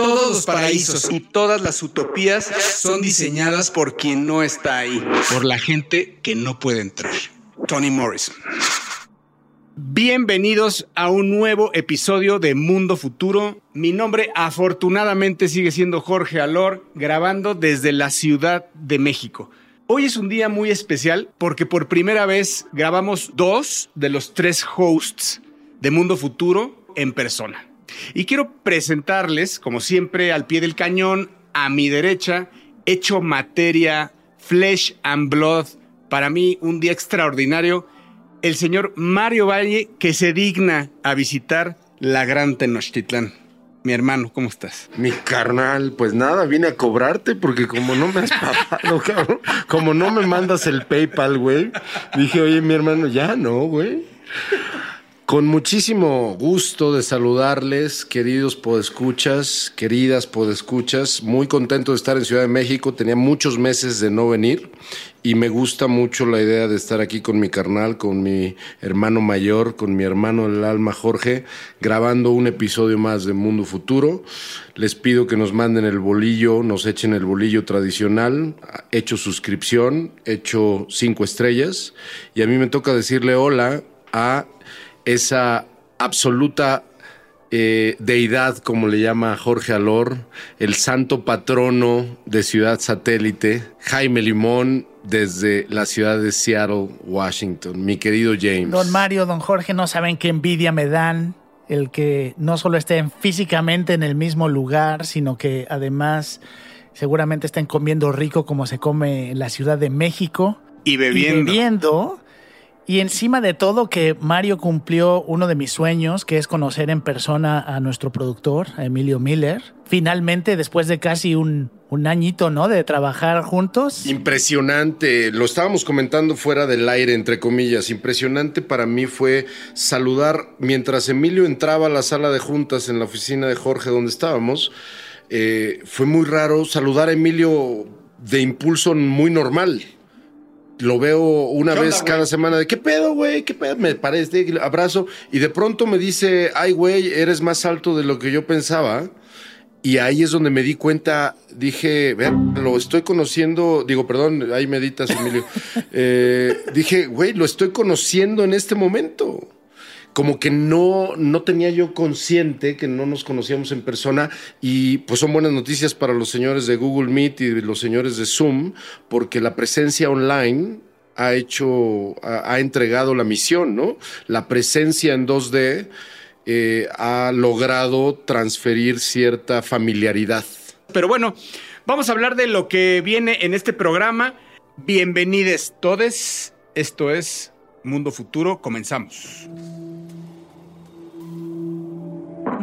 Todos los paraísos y todas las utopías son diseñadas por quien no está ahí, por la gente que no puede entrar. Tony Morrison. Bienvenidos a un nuevo episodio de Mundo Futuro. Mi nombre afortunadamente sigue siendo Jorge Alor, grabando desde la Ciudad de México. Hoy es un día muy especial porque por primera vez grabamos dos de los tres hosts de Mundo Futuro en persona. Y quiero presentarles, como siempre, al pie del cañón, a mi derecha, hecho materia, flesh and blood, para mí un día extraordinario, el señor Mario Valle, que se digna a visitar la Gran Tenochtitlán. Mi hermano, ¿cómo estás? Mi carnal, pues nada, vine a cobrarte porque como no me has pagado, como no me mandas el PayPal, güey, dije, oye, mi hermano, ya no, güey. Con muchísimo gusto de saludarles, queridos podescuchas, queridas podescuchas. Muy contento de estar en Ciudad de México. Tenía muchos meses de no venir y me gusta mucho la idea de estar aquí con mi carnal, con mi hermano mayor, con mi hermano del alma Jorge, grabando un episodio más de Mundo Futuro. Les pido que nos manden el bolillo, nos echen el bolillo tradicional, hecho suscripción, hecho cinco estrellas. Y a mí me toca decirle hola a esa absoluta eh, deidad, como le llama Jorge Alor, el santo patrono de Ciudad Satélite, Jaime Limón, desde la ciudad de Seattle, Washington. Mi querido James. Don Mario, don Jorge, no saben qué envidia me dan el que no solo estén físicamente en el mismo lugar, sino que además seguramente estén comiendo rico como se come en la Ciudad de México. Y bebiendo. Y bebiendo y encima de todo que Mario cumplió uno de mis sueños, que es conocer en persona a nuestro productor, Emilio Miller. Finalmente, después de casi un, un añito, ¿no? De trabajar juntos. Impresionante. Lo estábamos comentando fuera del aire, entre comillas. Impresionante para mí fue saludar mientras Emilio entraba a la sala de juntas en la oficina de Jorge donde estábamos. Eh, fue muy raro saludar a Emilio de impulso muy normal lo veo una vez cada semana de qué pedo, güey, qué pedo, me parece, abrazo, y de pronto me dice, ay, güey, eres más alto de lo que yo pensaba. Y ahí es donde me di cuenta, dije, vean, lo estoy conociendo, digo, perdón, ahí meditas, Emilio. Eh, dije, güey, lo estoy conociendo en este momento. Como que no, no tenía yo consciente que no nos conocíamos en persona y pues son buenas noticias para los señores de Google Meet y los señores de Zoom porque la presencia online ha hecho, ha, entregado la misión, ¿no? La presencia en 2D eh, ha logrado transferir cierta familiaridad. Pero bueno, vamos a hablar de lo que viene en este programa. Bienvenidos todos. Esto es Mundo Futuro. Comenzamos.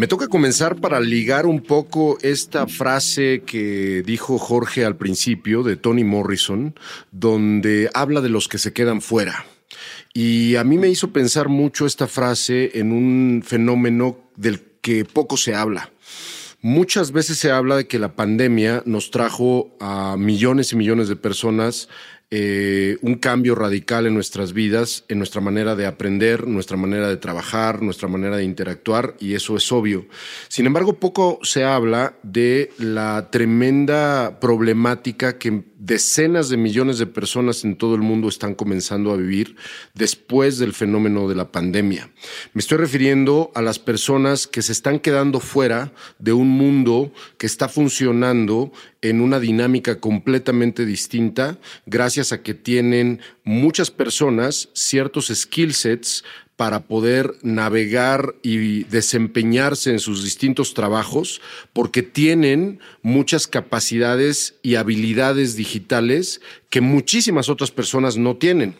Me toca comenzar para ligar un poco esta frase que dijo Jorge al principio de Tony Morrison, donde habla de los que se quedan fuera. Y a mí me hizo pensar mucho esta frase en un fenómeno del que poco se habla. Muchas veces se habla de que la pandemia nos trajo a millones y millones de personas eh, un cambio radical en nuestras vidas, en nuestra manera de aprender, nuestra manera de trabajar, nuestra manera de interactuar, y eso es obvio. Sin embargo, poco se habla de la tremenda problemática que decenas de millones de personas en todo el mundo están comenzando a vivir después del fenómeno de la pandemia. Me estoy refiriendo a las personas que se están quedando fuera de un mundo que está funcionando en una dinámica completamente distinta gracias a que tienen muchas personas ciertos skill sets para poder navegar y desempeñarse en sus distintos trabajos porque tienen muchas capacidades y habilidades digitales que muchísimas otras personas no tienen.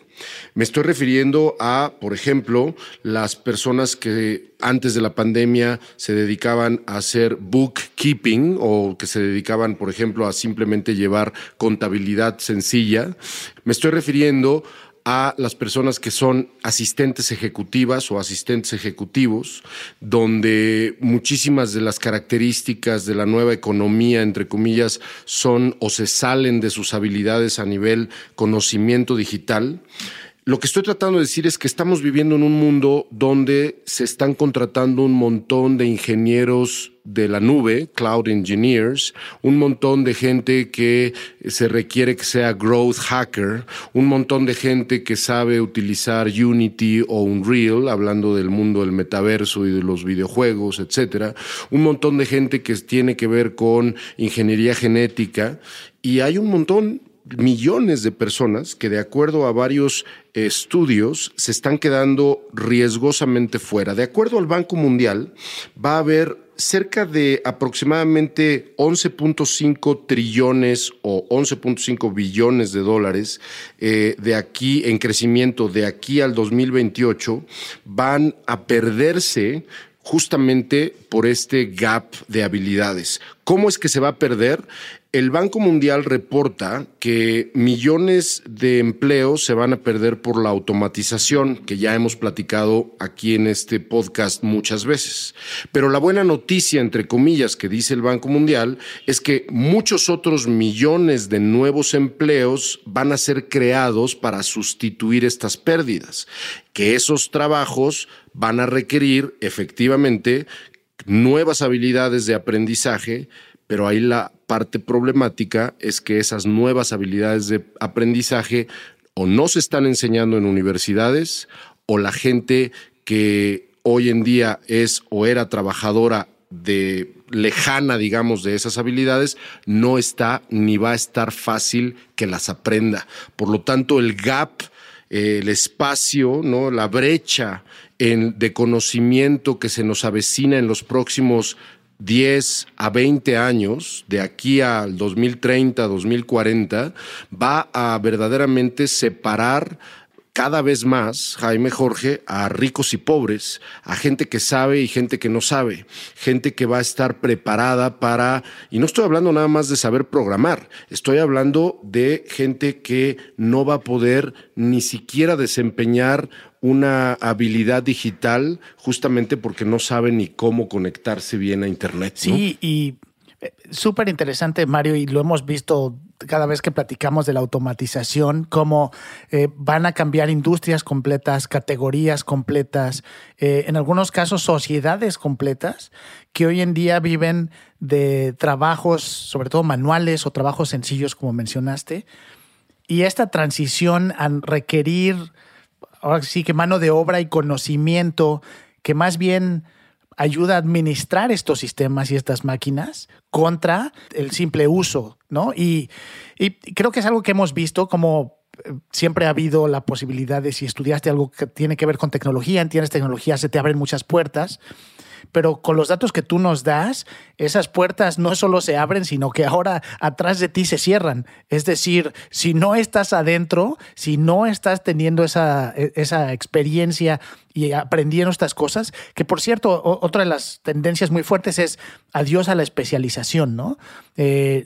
Me estoy refiriendo a, por ejemplo, las personas que antes de la pandemia se dedicaban a hacer bookkeeping o que se dedicaban, por ejemplo, a simplemente llevar contabilidad sencilla. Me estoy refiriendo a las personas que son asistentes ejecutivas o asistentes ejecutivos, donde muchísimas de las características de la nueva economía, entre comillas, son o se salen de sus habilidades a nivel conocimiento digital. Lo que estoy tratando de decir es que estamos viviendo en un mundo donde se están contratando un montón de ingenieros de la nube, cloud engineers, un montón de gente que se requiere que sea growth hacker, un montón de gente que sabe utilizar Unity o Unreal, hablando del mundo del metaverso y de los videojuegos, etcétera, un montón de gente que tiene que ver con ingeniería genética. Y hay un montón millones de personas que de acuerdo a varios estudios se están quedando riesgosamente fuera. De acuerdo al Banco Mundial, va a haber cerca de aproximadamente 11.5 trillones o 11.5 billones de dólares eh, de aquí en crecimiento de aquí al 2028 van a perderse justamente por este gap de habilidades. ¿Cómo es que se va a perder? El Banco Mundial reporta que millones de empleos se van a perder por la automatización, que ya hemos platicado aquí en este podcast muchas veces. Pero la buena noticia, entre comillas, que dice el Banco Mundial, es que muchos otros millones de nuevos empleos van a ser creados para sustituir estas pérdidas, que esos trabajos van a requerir efectivamente nuevas habilidades de aprendizaje, pero ahí la parte problemática es que esas nuevas habilidades de aprendizaje o no se están enseñando en universidades o la gente que hoy en día es o era trabajadora de lejana, digamos, de esas habilidades, no está ni va a estar fácil que las aprenda. Por lo tanto, el gap, el espacio, ¿no? la brecha en, de conocimiento que se nos avecina en los próximos 10 a 20 años, de aquí al 2030, 2040, va a verdaderamente separar cada vez más, Jaime Jorge, a ricos y pobres, a gente que sabe y gente que no sabe, gente que va a estar preparada para, y no estoy hablando nada más de saber programar, estoy hablando de gente que no va a poder ni siquiera desempeñar una habilidad digital justamente porque no sabe ni cómo conectarse bien a Internet. Sí, y eh, súper interesante, Mario, y lo hemos visto cada vez que platicamos de la automatización, cómo eh, van a cambiar industrias completas, categorías completas, eh, en algunos casos sociedades completas, que hoy en día viven de trabajos, sobre todo manuales o trabajos sencillos, como mencionaste. Y esta transición a requerir ahora sí que mano de obra y conocimiento que más bien ayuda a administrar estos sistemas y estas máquinas contra el simple uso, ¿no? Y, y creo que es algo que hemos visto como eh, siempre ha habido la posibilidad de si estudiaste algo que tiene que ver con tecnología, entiendes tecnología, se te abren muchas puertas pero con los datos que tú nos das, esas puertas no solo se abren, sino que ahora atrás de ti se cierran. Es decir, si no estás adentro, si no estás teniendo esa, e, esa experiencia y aprendiendo estas cosas, que por cierto, otra de las tendencias muy fuertes es adiós a la especialización, ¿no? Eh,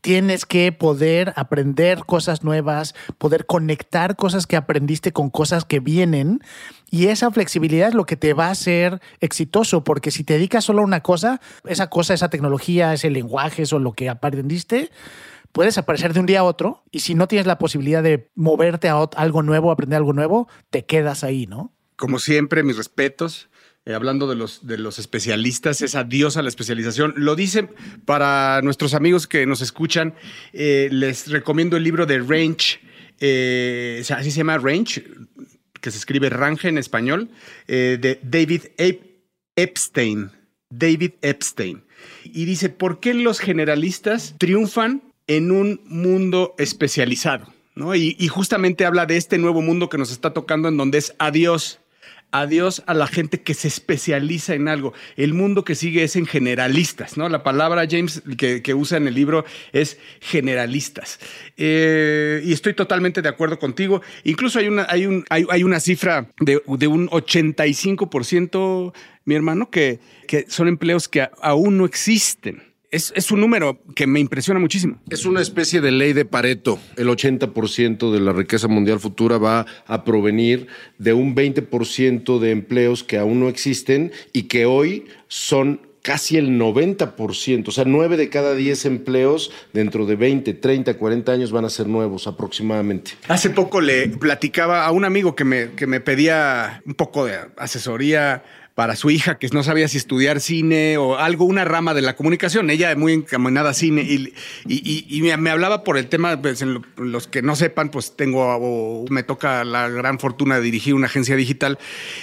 tienes que poder aprender cosas nuevas, poder conectar cosas que aprendiste con cosas que vienen y esa flexibilidad es lo que te va a hacer exitoso, porque si te dedicas solo a una cosa, esa cosa, esa tecnología, ese lenguaje, eso lo que aprendiste, puedes aparecer de un día a otro y si no tienes la posibilidad de moverte a algo nuevo, aprender algo nuevo, te quedas ahí, ¿no? Como siempre, mis respetos. Eh, hablando de los, de los especialistas, es adiós a la especialización. Lo dicen para nuestros amigos que nos escuchan, eh, les recomiendo el libro de Range, eh, así se llama Range, que se escribe Range en español, de David Epstein. David Epstein. Y dice, ¿por qué los generalistas triunfan en un mundo especializado? ¿No? Y, justamente habla de este nuevo mundo que nos está tocando en donde es adiós adiós a la gente que se especializa en algo. El mundo que sigue es en generalistas, ¿no? La palabra, James, que, usa en el libro es generalistas. Eh, y estoy totalmente de acuerdo contigo. Incluso hay una, hay un, hay, una cifra de, de un 85%, mi hermano, que, que son empleos que aún no existen es, un número que me impresiona muchísimo. Es una especie de ley de Pareto. El 80% de la riqueza mundial futura va a provenir de un 20% de empleos que aún no existen y que hoy son casi el 90%, o sea, 9 de cada 10 empleos dentro de 20, 30, 40 años van a ser nuevos aproximadamente. Hace poco le platicaba a un amigo que me, que me pedía un poco de asesoría para su hija que no sabía si estudiar cine o algo, una rama de la comunicación. Ella muy encaminada a cine y, y, me, hablaba por el tema, pues, los que no sepan, pues tengo, me toca la gran fortuna de dirigir una agencia digital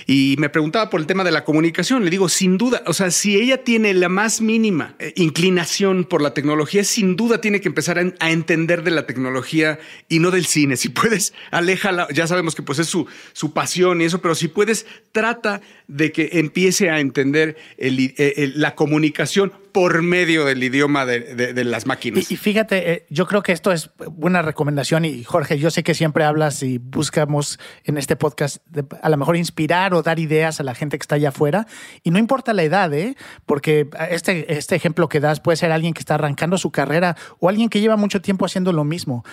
y me preguntaba por el tema de la comunicación. Le digo, sin duda, o sea, si ella tiene la más mínima eh, inclinación por la tecnología, sin duda tiene que empezar a, entender de la tecnología y no del cine. Si puedes, aléjala, ya sabemos que pues es su, su pasión y eso, pero si puedes, trata de que empiece a entender eh, la comunicación por medio del idioma de, las máquinas. Y, fíjate, eh, yo creo que esto es buena recomendación y Jorge, yo sé que siempre hablas y buscamos en este podcast a lo mejor inspirar o dar ideas a la gente que está allá afuera y no importa la edad, ¿eh? porque este, este ejemplo que das puede ser alguien que está arrancando su carrera o alguien que lleva mucho tiempo haciendo lo mismo.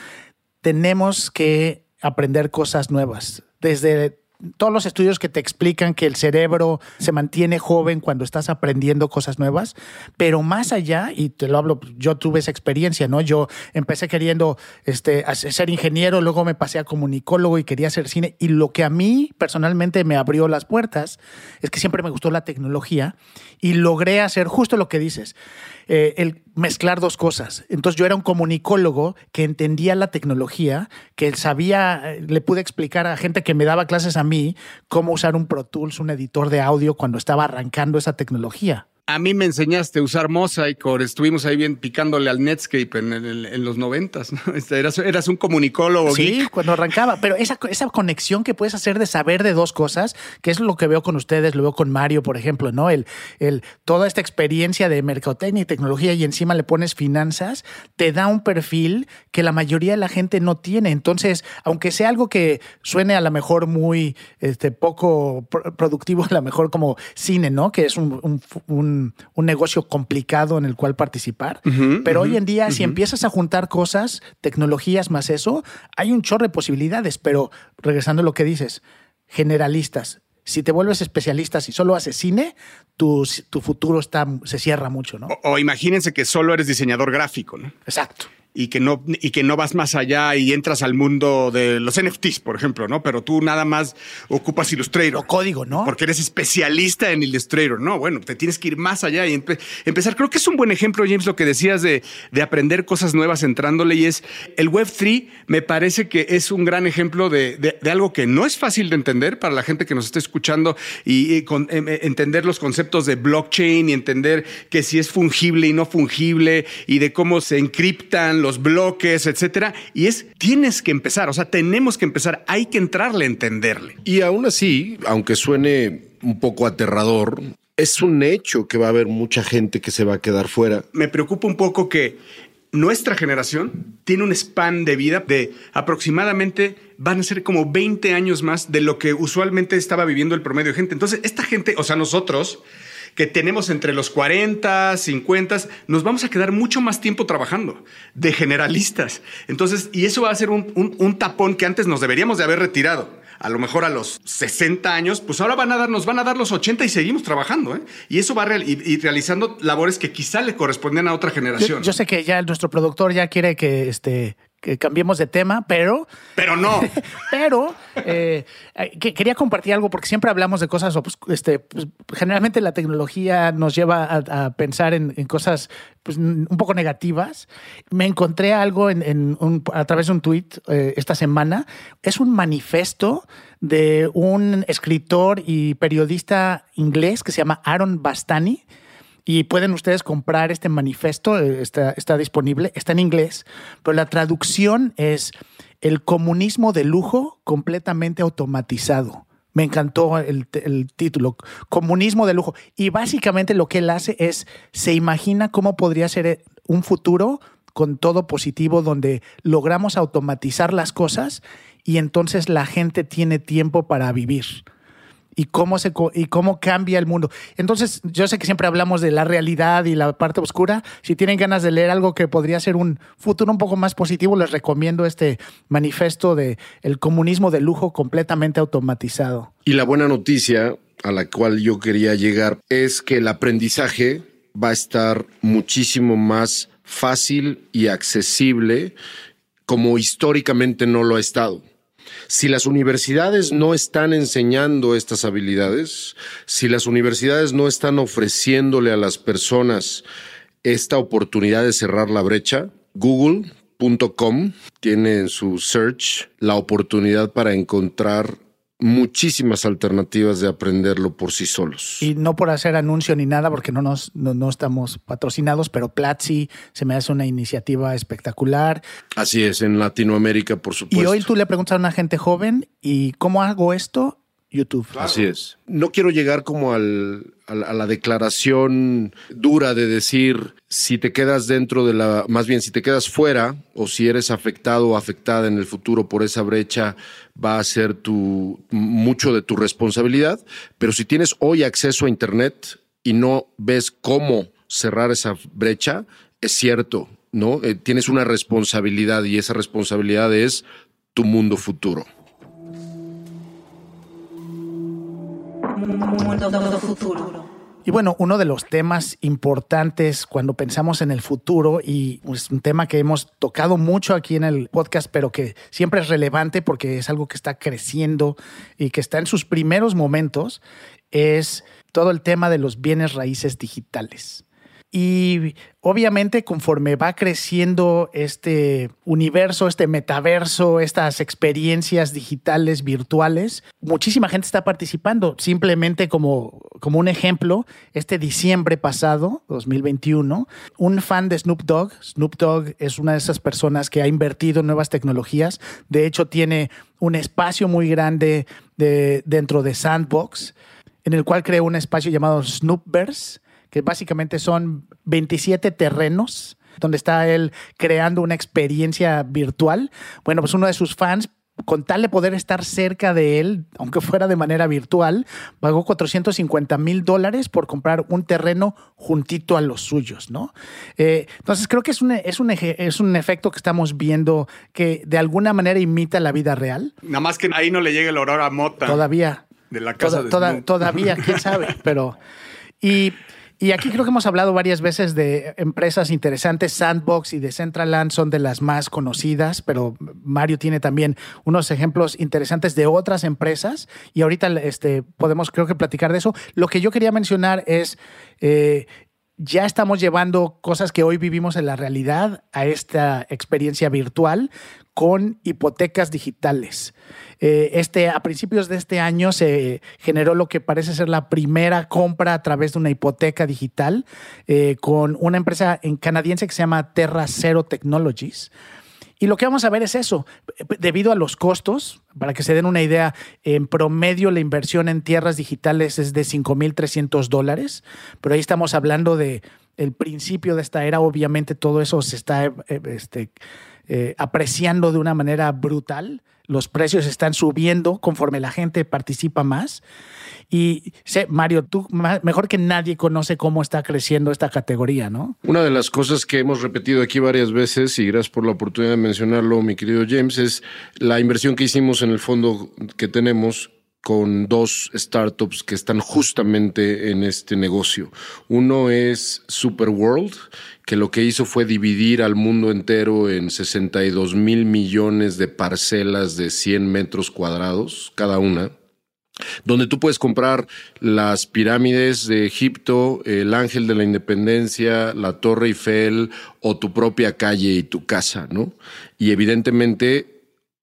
Tenemos que aprender cosas nuevas. Desde todos los estudios que te explican que el cerebro se mantiene joven cuando estás aprendiendo cosas nuevas, pero más allá, y te lo hablo, yo tuve esa experiencia, ¿no? Yo empecé queriendo este, ser ingeniero, luego me pasé a comunicólogo y quería hacer cine, y lo que a mí personalmente me abrió las puertas es que siempre me gustó la tecnología y logré hacer justo lo que dices. Eh, el mezclar dos cosas. Entonces yo era un comunicólogo que entendía la tecnología, que sabía, eh, le pude explicar a gente que me daba clases a mí cómo usar un Pro Tools, un editor de audio cuando estaba arrancando esa tecnología. A mí me enseñaste a usar Mosaic, estuvimos ahí bien picándole al Netscape en, los noventas. ¿no? Este, eras, un comunicólogo. Sí, cuando arrancaba. Pero esa, esa conexión que puedes hacer de saber de dos cosas, que es lo que veo con ustedes, lo veo con Mario, por ejemplo, ¿no? El, el, toda esta experiencia de mercadotecnia y tecnología y encima le pones finanzas, te da un perfil que la mayoría de la gente no tiene. Entonces, aunque sea algo que suene a lo mejor muy este, poco productivo, a lo mejor como cine, ¿no? Que es un un, negocio complicado en el cual participar. Pero hoy en día, si empiezas a juntar cosas, tecnologías más eso, hay un chorro de posibilidades. Pero regresando a lo que dices, generalistas. Si te vuelves especialista, si solo haces cine, tu, tu futuro está, se cierra mucho, ¿no? O, o imagínense que solo eres diseñador gráfico, ¿no? Exacto y que no y que no vas más allá y entras al mundo de los NFTs, por ejemplo, ¿no? Pero tú nada más ocupas Illustrator. O código, ¿no? Porque eres especialista en Illustrator, ¿no? Bueno, te tienes que ir más allá y empezar. Creo que es un buen ejemplo, James, lo que decías de, de aprender cosas nuevas entrándole y es el Web3 me parece que es un gran ejemplo de, de, algo que no es fácil de entender para la gente que nos está escuchando y, con, em, eh, entender los conceptos de blockchain y entender que si es fungible y no fungible y de cómo se encriptan los bloques, etcétera. Y es, tienes que empezar, o sea, tenemos que empezar, hay que entrarle a entenderle. Y aún así, aunque suene un poco aterrador, es un hecho que va a haber mucha gente que se va a quedar fuera. Me preocupa un poco que nuestra generación tiene un span de vida de aproximadamente van a ser como 20 años más de lo que usualmente estaba viviendo el promedio de gente. Entonces, esta gente, o sea, nosotros que tenemos entre los 40, 50, nos vamos a quedar mucho más tiempo trabajando de generalistas. Entonces, y eso va a ser un, tapón que antes nos deberíamos de haber retirado a lo mejor a los 60 años, pues ahora van a dar, nos van a dar los 80 y seguimos trabajando, ¿eh? Y eso va a y, realizando labores que quizá le corresponden a otra generación. Yo, sé que ya nuestro productor ya quiere que este que cambiemos de tema, pero... Pero no. pero eh, que, quería compartir algo porque siempre hablamos de cosas, pues, este, pues, generalmente la tecnología nos lleva a, pensar en, cosas pues, un poco negativas. Me encontré algo en, a través de un tweet eh, esta semana. Es un manifesto de un escritor y periodista inglés que se llama Aaron Bastani y pueden ustedes comprar este manifiesto, eh, está, está disponible, está en inglés, pero la traducción es el comunismo de lujo completamente automatizado. Me encantó el, el, título, Comunismo de lujo. Y básicamente lo que él hace es, se imagina cómo podría ser un futuro con todo positivo donde logramos automatizar las cosas y entonces la gente tiene tiempo para vivir y cómo, se, y cómo cambia el mundo. Entonces, yo sé que siempre hablamos de la realidad y la parte oscura. Si tienen ganas de leer algo que podría ser un futuro un poco más positivo, les recomiendo este manifiesto de el comunismo de lujo completamente automatizado. Y la buena noticia a la cual yo quería llegar es que el aprendizaje va a estar muchísimo más fácil y accesible como históricamente no lo ha estado. Si las universidades no están enseñando estas habilidades, si las universidades no están ofreciéndole a las personas esta oportunidad de cerrar la brecha, Google.com tiene en su search la oportunidad para encontrar muchísimas alternativas de aprenderlo por sí solos. Y no por hacer anuncio ni nada, porque no, nos, no, estamos patrocinados, pero Platzi se me hace una iniciativa espectacular. Así es, en Latinoamérica, por supuesto. Y hoy tú le preguntas a una gente joven, ¿y cómo hago esto? YouTube. Así es. No quiero llegar como al, a, la, declaración dura de decir si te quedas dentro de la, más bien si te quedas fuera o si eres afectado o afectada en el futuro por esa brecha, va a ser tu, mucho de tu responsabilidad. Pero si tienes hoy acceso a Internet y no ves cómo cerrar esa brecha, es cierto, ¿no? Eh, tienes una responsabilidad y esa responsabilidad es tu mundo futuro. Y bueno, uno de los temas importantes cuando pensamos en el futuro, y es un tema que hemos tocado mucho aquí en el podcast, pero que siempre es relevante porque es algo que está creciendo y que está en sus primeros momentos, es todo el tema de los bienes raíces digitales. Y obviamente conforme va creciendo este universo, este metaverso, estas experiencias digitales, virtuales, muchísima gente está participando. Simplemente como, como un ejemplo, este diciembre pasado, 2021, un fan de Snoop Dogg, Snoop Dogg es una de esas personas que ha invertido en nuevas tecnologías, de hecho tiene un espacio muy grande de, dentro de Sandbox, en el cual creó un espacio llamado Snoopverse que básicamente son 27 terrenos donde está él creando una experiencia virtual. Bueno, pues uno de sus fans con tal de poder estar cerca de él, aunque fuera de manera virtual, pagó 450 mil dólares por comprar un terreno juntito a los suyos, ¿no? Eh, entonces creo que es un, es, un es un efecto que estamos viendo que de alguna manera imita la vida real. Nada más que ahí no le llegue el olor a mota. Todavía. De la casa de Todavía, quién sabe, pero... Y y aquí creo que hemos hablado varias veces de empresas interesantes. Sandbox y Decentraland son de las más conocidas, pero Mario tiene también unos ejemplos interesantes de otras empresas. Y ahorita este, podemos, creo que, platicar de eso. Lo que yo quería mencionar es. Eh, ya estamos llevando cosas que hoy vivimos en la realidad a esta experiencia virtual con hipotecas digitales. Eh, este, a principios de este año se generó lo que parece ser la primera compra a través de una hipoteca digital eh, con una empresa en canadiense que se llama Terra Zero Technologies. Y lo que vamos a ver es eso, debido a los costos, para que se den una idea, en promedio la inversión en tierras digitales es de 5.300 dólares, pero ahí estamos hablando de el principio de esta era, obviamente todo eso se está eh, apreciando de una manera brutal los precios están subiendo conforme la gente participa más. Y sé, Mario, tú mejor que nadie conoce cómo está creciendo esta categoría, ¿no? Una de las cosas que hemos repetido aquí varias veces, y gracias por la oportunidad de mencionarlo, mi querido James, es la inversión que hicimos en el fondo que tenemos con dos startups que están justamente en este negocio. Uno es Superworld, que lo que hizo fue dividir al mundo entero en 62 mil millones de parcelas de 100 metros cuadrados cada una donde tú puedes comprar las pirámides de Egipto, el Ángel de la Independencia, la Torre Eiffel o tu propia calle y tu casa, ¿no? Y evidentemente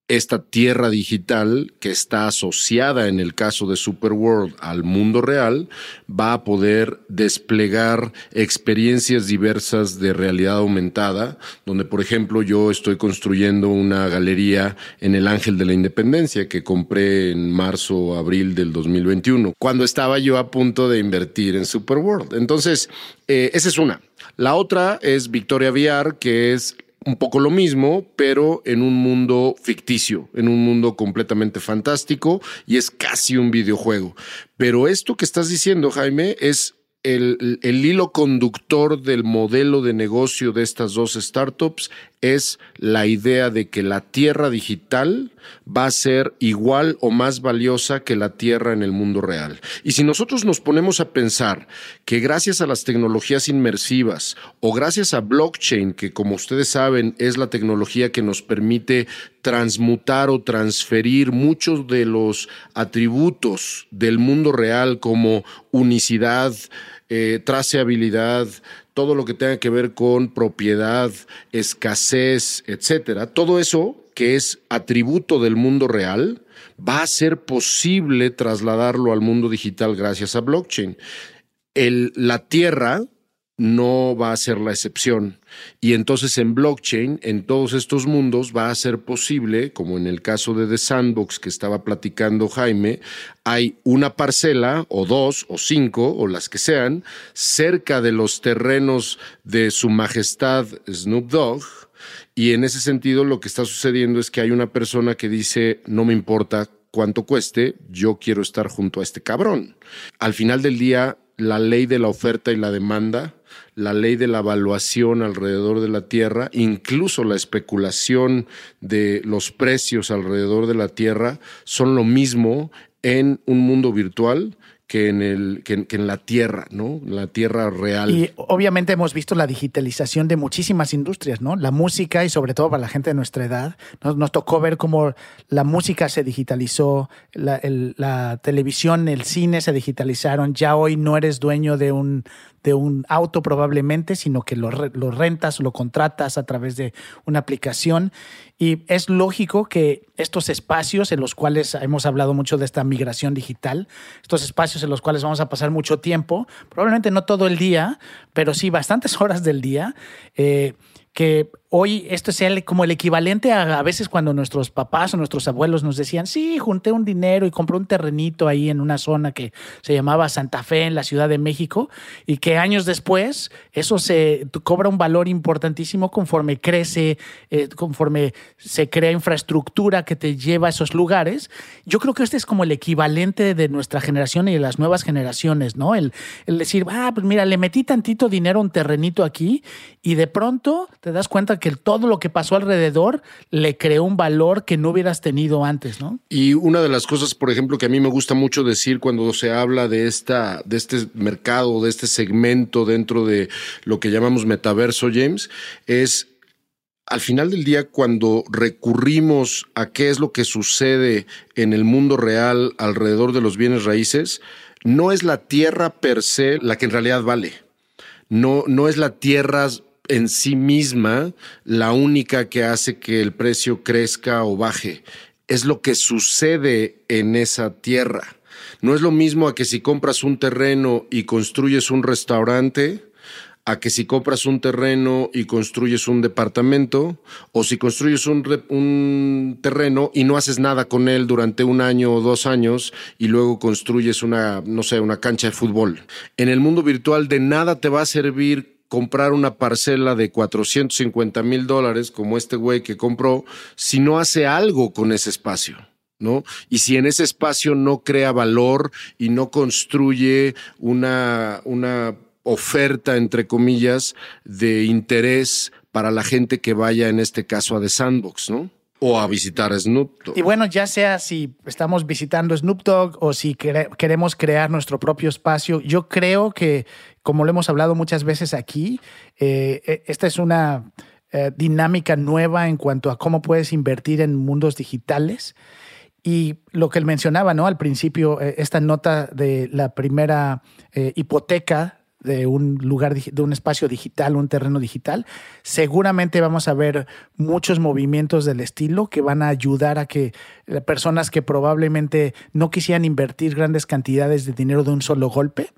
esta tierra digital que está asociada en el caso de Superworld al mundo real va a poder desplegar experiencias diversas de realidad aumentada, donde por ejemplo yo estoy construyendo una galería en el Ángel de la Independencia que compré en marzo o abril del 2021, cuando estaba yo a punto de invertir en Superworld. Entonces, eh, esa es una. La otra es Victoria VR, que es un poco lo mismo, pero en un mundo ficticio, en un mundo completamente fantástico y es casi un videojuego. Pero esto que estás diciendo, Jaime, es el, hilo conductor del modelo de negocio de estas dos startups es la idea de que la tierra digital va a ser igual o más valiosa que la tierra en el mundo real. Y si nosotros nos ponemos a pensar que gracias a las tecnologías inmersivas o gracias a blockchain, que como ustedes saben es la tecnología que nos permite transmutar o transferir muchos de los atributos del mundo real como unicidad, eh, traceabilidad, todo lo que tenga que ver con propiedad, escasez, etcétera, todo eso que es atributo del mundo real, va a ser posible trasladarlo al mundo digital gracias a blockchain. El, la tierra no va a ser la excepción. Y entonces en blockchain, en todos estos mundos, va a ser posible, como en el caso de The Sandbox que estaba platicando Jaime, hay una parcela o dos o cinco o las que sean cerca de los terrenos de su majestad Snoop Dogg. Y en ese sentido lo que está sucediendo es que hay una persona que dice, no me importa cuánto cueste, yo quiero estar junto a este cabrón. Al final del día, la ley de la oferta y la demanda la ley de la evaluación alrededor de la Tierra, incluso la especulación de los precios alrededor de la Tierra, son lo mismo en un mundo virtual que en, el, que, en la tierra, ¿no? La tierra real. Y obviamente hemos visto la digitalización de muchísimas industrias, ¿no? La música y sobre todo para la gente de nuestra edad. Nos, tocó ver cómo la música se digitalizó, la, televisión, el cine se digitalizaron. Ya hoy no eres dueño de un, de un auto probablemente, sino que lo, rentas lo contratas a través de una aplicación. Y es lógico que estos espacios en los cuales hemos hablado mucho de esta migración digital, estos espacios en los cuales vamos a pasar mucho tiempo, probablemente no todo el día, pero sí bastantes horas del día, eh, que hoy esto sea como el equivalente a, a veces cuando nuestros papás o nuestros abuelos nos decían, sí, junté un dinero y compré un terrenito ahí en una zona que se llamaba Santa Fe en la Ciudad de México y que años después eso se cobra un valor importantísimo conforme crece, eh, conforme se crea infraestructura que te lleva a esos lugares. Yo creo que este es como el equivalente de nuestra generación y de las nuevas generaciones, ¿no? El, el decir, ah, pues mira, le metí tantito dinero a un terrenito aquí y de pronto te das cuenta que todo lo que pasó alrededor le creó un valor que no hubieras tenido antes, ¿no? Y una de las cosas, por ejemplo, que a mí me gusta mucho decir cuando se habla de esta, de este mercado, de este segmento dentro de lo que llamamos metaverso, James, es al final del día, cuando recurrimos a qué es lo que sucede en el mundo real alrededor de los bienes raíces, no es la tierra per se la que en realidad vale. No, no es la tierra en sí misma la única que hace que el precio crezca o baje. Es lo que sucede en esa tierra. No es lo mismo a que si compras un terreno y construyes un restaurante, a que si compras un terreno y construyes un departamento, o si construyes un, un, terreno y no haces nada con él durante un año o dos años y luego construyes una, no sé, una cancha de fútbol. En el mundo virtual de nada te va a servir comprar una parcela de 450 mil dólares, como este güey que compró, si no hace algo con ese espacio. ¿No? Y si en ese espacio no crea valor y no construye una, una oferta, entre comillas, de interés para la gente que vaya, en este caso, a The Sandbox, ¿no? O a visitar Snoop Dogg. Y bueno, ya sea si estamos visitando Snoop Dogg o si queremos crear nuestro propio espacio, yo creo que como lo hemos hablado muchas veces aquí, eh, e, esta es una eh, dinámica nueva en cuanto a cómo puedes invertir en mundos digitales. Y lo que él mencionaba, ¿no? Al principio, eh, esta nota de la primera hipoteca de un lugar, de un espacio digital, un terreno digital, seguramente vamos a ver muchos movimientos del estilo que van a ayudar a que personas que probablemente no quisieran invertir grandes cantidades de dinero de un solo golpe,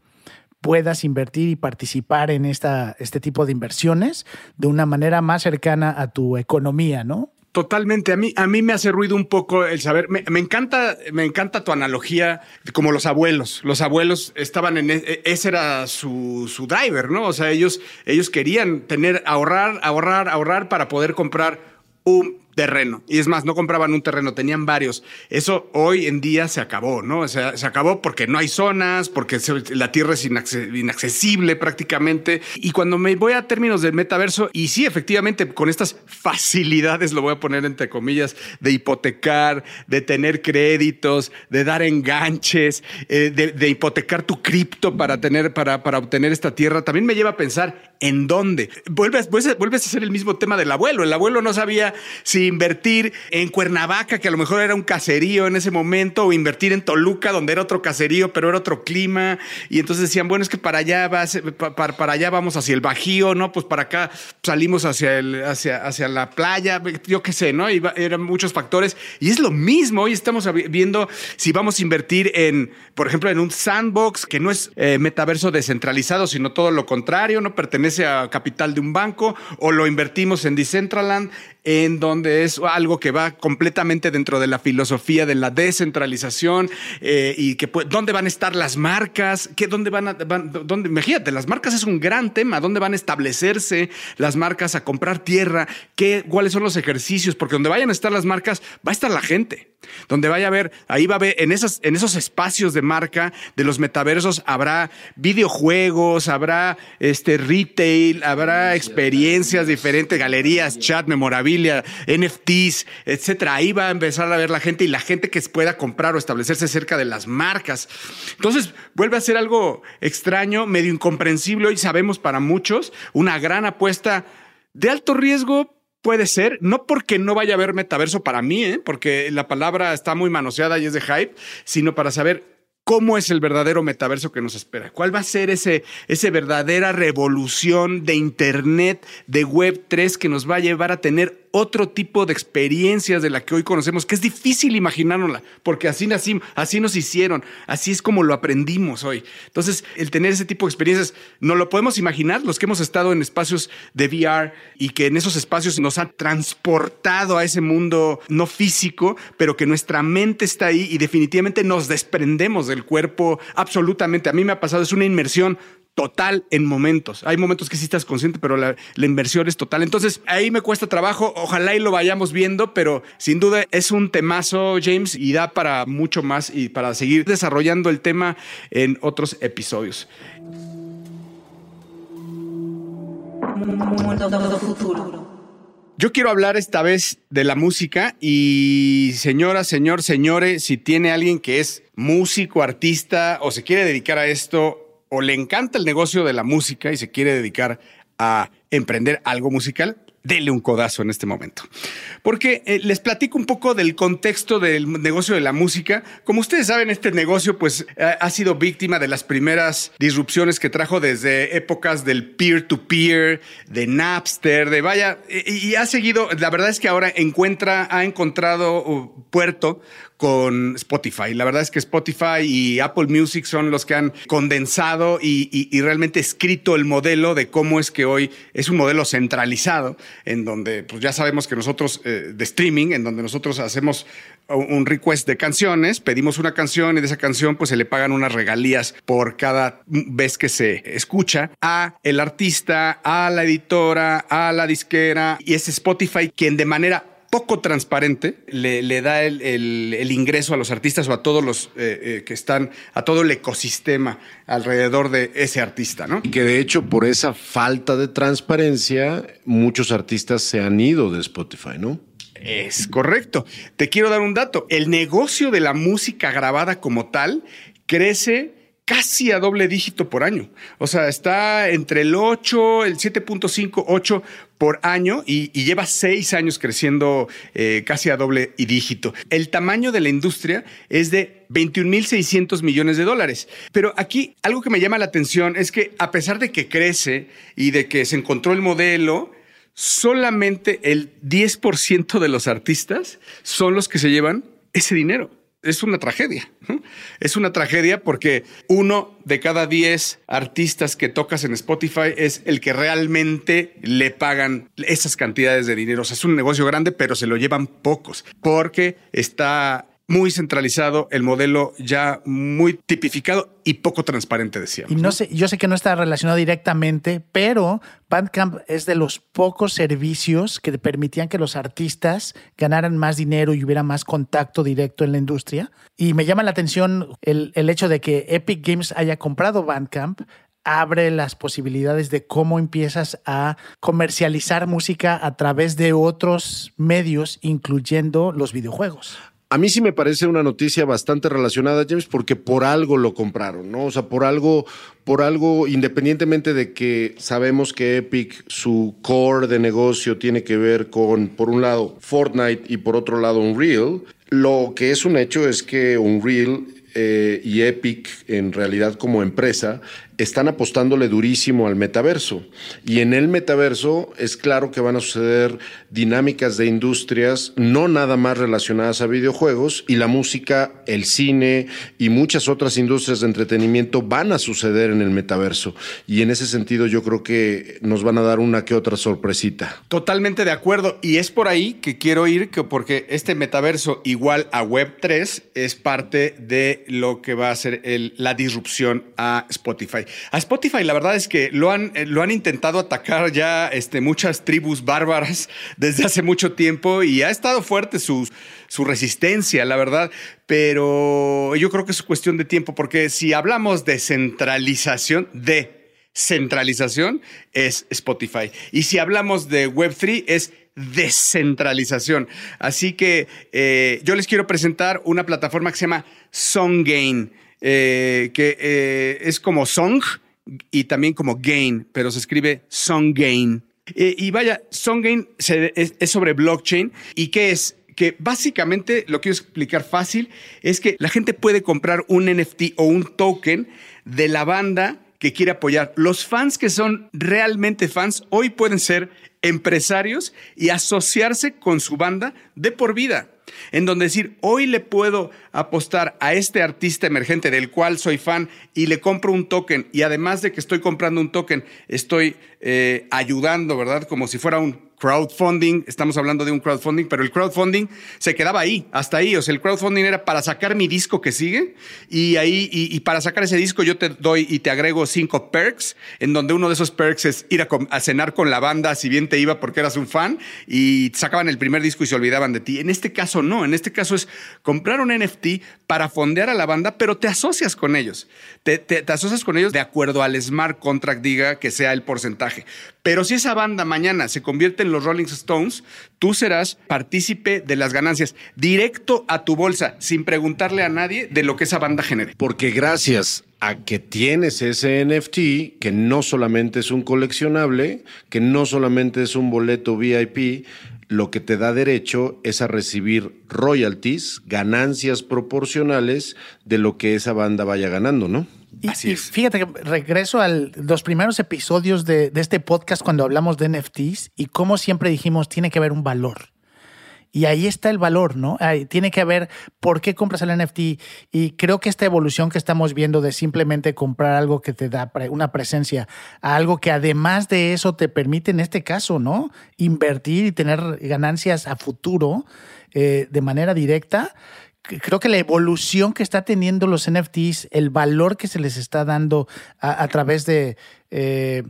puedas invertir y participar en esta, este tipo de inversiones de una manera más cercana a tu economía, ¿no? Totalmente. A mí, a mí me hace ruido un poco el saber. Me, encanta, me encanta tu analogía como los abuelos. Los abuelos estaban en e, ese era su, su driver, ¿no? O sea, ellos, ellos querían tener, ahorrar, ahorrar, ahorrar para poder comprar un terreno. Y es más, no compraban un terreno, tenían varios. Eso hoy en día se acabó, ¿no? O sea, se acabó porque no hay zonas, porque la tierra es inaccesible prácticamente. Y cuando me voy a términos del metaverso, y sí, efectivamente, con estas facilidades, lo voy a poner entre comillas, de hipotecar, de tener créditos, de dar enganches, eh, de, hipotecar tu cripto para tener, para, para obtener esta tierra, también me lleva a pensar en dónde. Vuelves, vuelves, a ser el mismo tema del abuelo. El abuelo no sabía si invertir en Cuernavaca, que a lo mejor era un caserío en ese momento, o invertir en Toluca, donde era otro caserío, pero era otro clima. Y entonces decían, bueno, es que para allá, para, allá vamos hacia el Bajío, ¿no? Pues para acá salimos hacia, hacia, hacia la playa, yo qué sé, ¿no? Eran muchos factores. Y es lo mismo, hoy estamos viendo si vamos a invertir en, por ejemplo, en un sandbox, que no es eh, metaverso descentralizado, sino todo lo contrario, no pertenece a capital de un banco, o lo invertimos en Decentraland, en donde es algo que va completamente dentro de la filosofía de la descentralización eh, y que dónde van a estar las marcas, ¿Qué, dónde van a, dónde, imagínate, las marcas es un gran tema, dónde van a establecerse las marcas a comprar tierra, ¿Qué, cuáles son los ejercicios, porque donde vayan a estar las marcas va a estar la gente, donde vaya a haber, ahí va a haber, en, esas, en esos espacios de marca de los metaversos habrá videojuegos, habrá este retail, habrá experiencias diferentes, galerías, chat, memorabilia NFTs, etcétera. Ahí va a empezar a ver la gente y la gente que pueda comprar o establecerse cerca de las marcas. Entonces vuelve a ser algo extraño, medio incomprensible. Hoy sabemos para muchos una gran apuesta de alto riesgo, Puede ser, no porque no vaya a haber metaverso para mí, ¿eh? porque la palabra está muy manoseada y es de hype, sino para saber cómo es el verdadero metaverso que nos espera. ¿Cuál va a ser ese, esa verdadera revolución de Internet, de Web 3 que nos va a llevar a tener otro tipo de experiencias de la que hoy conocemos, que es difícil imaginárnosla, porque así nacimos, así nos hicieron, así es como lo aprendimos hoy. Entonces, el tener ese tipo de experiencias, no lo podemos imaginar, los que hemos estado en espacios de VR y que en esos espacios nos han transportado a ese mundo no físico, pero que nuestra mente está ahí y definitivamente nos desprendemos del cuerpo absolutamente. A mí me ha pasado, es una inmersión total en momentos. Hay momentos que sí estás consciente, pero la, inversión es total. Entonces, ahí me cuesta trabajo. Ojalá y lo vayamos viendo, pero sin duda es un temazo, James, y da para mucho más y para seguir desarrollando el tema en otros episodios. Yo quiero hablar esta vez de la música y señora, señor, señores, si tiene alguien que es músico, artista o se quiere dedicar a esto, o le encanta el negocio de la música y se quiere dedicar a emprender algo musical, dele un codazo en este momento. Porque eh, les platico un poco del contexto del negocio de la música. Como ustedes saben, este negocio pues ha sido víctima de las primeras disrupciones que trajo desde épocas del peer-to-peer, de Napster, de vaya, y, y, ha seguido, la verdad es que ahora encuentra, ha encontrado uh, puerto con Spotify. La verdad es que Spotify y Apple Music son los que han condensado y, realmente escrito el modelo de cómo es que hoy es un modelo centralizado, en donde pues ya sabemos que nosotros eh, de streaming, en donde nosotros hacemos un request de canciones, pedimos una canción y de esa canción pues se le pagan unas regalías por cada vez que se escucha a el artista, a la editora, a la disquera y es Spotify quien de manera poco transparente le, da el, ingreso a los artistas o a todos los eh, eh, que están, a todo el ecosistema alrededor de ese artista, ¿no? Que de hecho por esa falta de transparencia muchos artistas se han ido de Spotify, ¿no? Es correcto. Te quiero dar un dato. El negocio de la música grabada como tal crece casi a doble dígito por año. O sea, está entre el 8, el 7.5, 8 por año y, lleva seis años creciendo eh, casi a doble y dígito. El tamaño de la industria es de 21.600 millones de dólares. Pero aquí algo que me llama la atención es que a pesar de que crece y de que se encontró el modelo, solamente el 10% de los artistas son los que se llevan ese dinero es una tragedia. Es una tragedia porque uno de cada diez artistas que tocas en Spotify es el que realmente le pagan esas cantidades de dinero. O sea, es un negocio grande, pero se lo llevan pocos porque está muy centralizado, el modelo ya muy tipificado y poco transparente, decía. Y no sé, yo sé que no está relacionado directamente, pero Bandcamp es de los pocos servicios que permitían que los artistas ganaran más dinero y hubiera más contacto directo en la industria. Y me llama la atención el, el hecho de que Epic Games haya comprado Bandcamp abre las posibilidades de cómo empiezas a comercializar música a través de otros medios, incluyendo los videojuegos. A mí sí me parece una noticia bastante relacionada, James, porque por algo lo compraron, ¿no? O sea, por algo, por algo, independientemente de que sabemos que Epic, su core de negocio tiene que ver con, por un lado, Fortnite y por otro lado, Unreal, lo que es un hecho es que Unreal eh, y Epic, en realidad como empresa, están apostándole durísimo al metaverso. Y en el metaverso es claro que van a suceder dinámicas de industrias no nada más relacionadas a videojuegos y la música, el cine y muchas otras industrias de entretenimiento van a suceder en el metaverso. Y en ese sentido yo creo que nos van a dar una que otra sorpresita. Totalmente de acuerdo. Y es por ahí que quiero ir, que porque este metaverso igual a Web3 es parte de lo que va a ser la disrupción a Spotify. A Spotify la verdad es que lo han, eh, lo han intentado atacar ya este, muchas tribus bárbaras desde hace mucho tiempo y ha estado fuerte su, su resistencia, la verdad, pero yo creo que es cuestión de tiempo porque si hablamos de centralización, de centralización es Spotify. Y si hablamos de Web3 es descentralización. Así que eh, yo les quiero presentar una plataforma que se llama Songgain. Eh, que eh, es como Song y también como Gain, pero se escribe Songgain. Eh, y vaya, Songgain es, es sobre blockchain. ¿Y qué es? que básicamente lo quiero explicar fácil, es que la gente puede comprar un NFT o un token de la banda que quiere apoyar. Los fans que son realmente fans hoy pueden ser empresarios y asociarse con su banda de por vida en donde decir, hoy le puedo apostar a este artista emergente del cual soy fan y le compro un token y además de que estoy comprando un token, estoy eh, ayudando, ¿verdad? Como si fuera un crowdfunding, estamos hablando de un crowdfunding, pero el crowdfunding se quedaba ahí, hasta ahí. O sea, el crowdfunding era para sacar mi disco que sigue y ahí, y, para sacar ese disco yo te doy y te agrego cinco perks, en donde uno de esos perks es ir a, cenar con la banda, si bien te iba porque eras un fan, y sacaban el primer disco y se olvidaban de ti. En este caso no, en este caso es comprar un NFT para fondear a la banda, pero te asocias con ellos. Te, te asocias con ellos de acuerdo al smart contract diga que sea el porcentaje. Pero si esa banda mañana se convierte en los Rolling Stones, tú serás partícipe de las ganancias, directo a tu bolsa, sin preguntarle a nadie de lo que esa banda genere. Porque gracias a que tienes ese NFT, que no solamente es un coleccionable, que no solamente es un boleto VIP, lo que te da derecho es a recibir royalties, ganancias proporcionales de lo que esa banda vaya ganando, ¿no? Y, fíjate que regreso a los primeros episodios de, este podcast cuando hablamos de NFTs y como siempre dijimos, tiene que haber un valor. Y ahí está el valor, ¿no? tiene que haber por qué compras el NFT. Y creo que esta evolución que estamos viendo de simplemente comprar algo que te da una presencia a algo que además de eso te permite, en este caso, ¿no? Invertir y tener ganancias a futuro eh, de manera directa creo que la evolución que está teniendo los NFTs, el valor que se les está dando a, través de eh,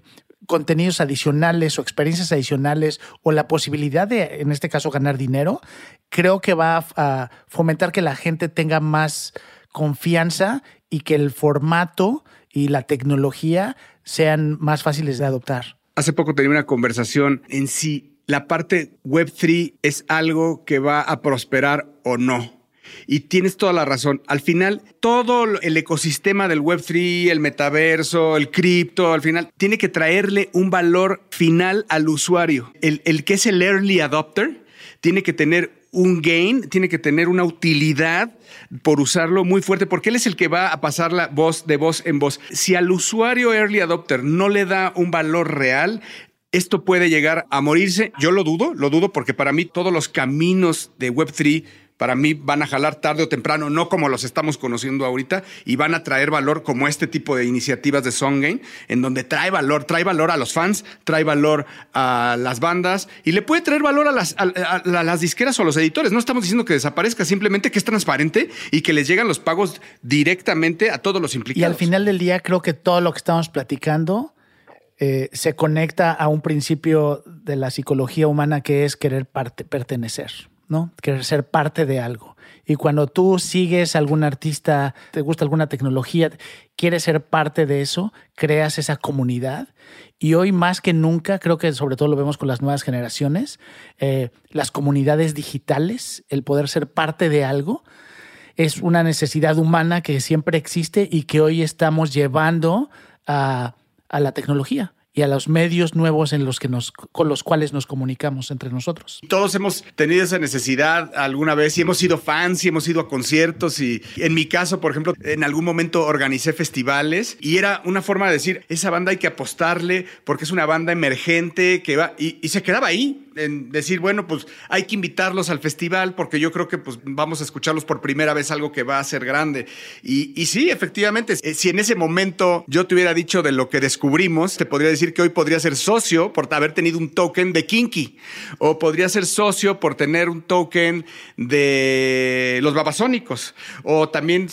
contenidos adicionales o experiencias adicionales o la posibilidad de, en este caso, ganar dinero, creo que va a fomentar que la gente tenga más confianza y que el formato y la tecnología sean más fáciles de adoptar. Hace poco tenía una conversación en si la parte Web3 es algo que va a prosperar o no. Y tienes toda la razón. Al final, todo el ecosistema del Web3, el metaverso, el cripto, al final, tiene que traerle un valor final al usuario. El, que es el early adopter tiene que tener un gain, tiene que tener una utilidad por usarlo muy fuerte, porque él es el que va a pasar la voz de voz en voz. Si al usuario early adopter no le da un valor real, esto puede llegar a morirse. Yo lo dudo, lo dudo porque para mí todos los caminos de Web3 para mí van a jalar tarde o temprano, no como los estamos conociendo ahorita, y van a traer valor como este tipo de iniciativas de Game, en donde trae valor, trae valor a los fans, trae valor a las bandas y le puede traer valor a las, a, las disqueras o a los editores. No estamos diciendo que desaparezca, simplemente que es transparente y que les llegan los pagos directamente a todos los implicados. Y al final del día creo que todo lo que estamos platicando eh, se conecta a un principio de la psicología humana que es querer pertenecer. ¿No? Querer ser parte de algo. Y cuando tú sigues a algún artista, te gusta alguna tecnología, quieres ser parte de eso, creas esa comunidad. Y hoy más que nunca, creo que sobre todo lo vemos con las nuevas generaciones, eh, las comunidades digitales, el poder ser parte de algo, es una necesidad humana que siempre existe y que hoy estamos llevando a, a la tecnología y a los medios nuevos en los que nos, con los cuales nos comunicamos entre nosotros. Todos hemos tenido esa necesidad alguna vez y hemos sido fans y hemos ido a conciertos y en mi caso, por ejemplo, en algún momento organicé festivales y era una forma de decir, esa banda hay que apostarle porque es una banda emergente que va y, y se quedaba ahí en decir, bueno, pues hay que invitarlos al festival porque yo creo que pues vamos a escucharlos por primera vez algo que va a ser grande. Y, y sí, efectivamente, eh, si en ese momento yo te hubiera dicho de lo que descubrimos, te podría decir que hoy podría ser socio por haber tenido un token de Kinky o podría ser socio por tener un token de los babasónicos o también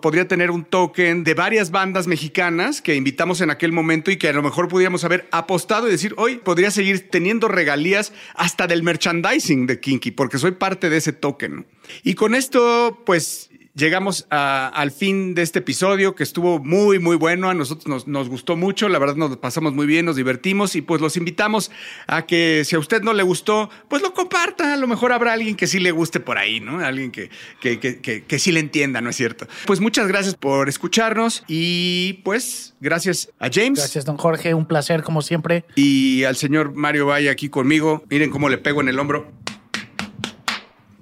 podría tener un token de varias bandas mexicanas que invitamos en aquel momento y que a lo mejor pudiéramos haber apostado y decir, hoy podría seguir teniendo regalías hasta del merchandising de Kinky, porque soy parte de ese token. Y con esto, pues llegamos al fin de este episodio que estuvo muy, muy bueno. A nosotros nos, gustó mucho. La verdad nos pasamos muy bien, nos divertimos y pues los invitamos a que si a usted no le gustó, pues lo comparta. A lo mejor habrá alguien que sí le guste por ahí, ¿no? Alguien que, que, que, que sí le entienda, ¿no es cierto? Pues muchas gracias por escucharnos y pues gracias a James. Gracias, don Jorge. Un placer, como siempre. Y al señor Mario Valle aquí conmigo. Miren cómo le pego en el hombro.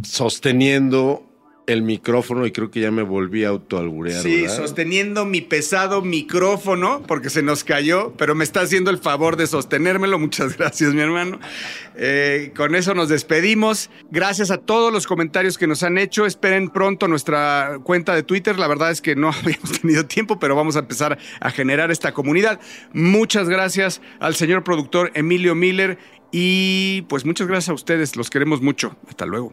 Sosteniendo el micrófono y creo que ya me volví a autoalburear. Sí, sosteniendo mi pesado micrófono porque se nos cayó, pero me está haciendo el favor de sostenérmelo. Muchas gracias, mi hermano. Eh, con eso nos despedimos. Gracias a todos los comentarios que nos han hecho. Esperen pronto nuestra cuenta de Twitter. La verdad es que no habíamos tenido tiempo, pero vamos a empezar a generar esta comunidad. Muchas gracias al señor productor Emilio Miller y pues muchas gracias a ustedes. Los queremos mucho. Hasta luego.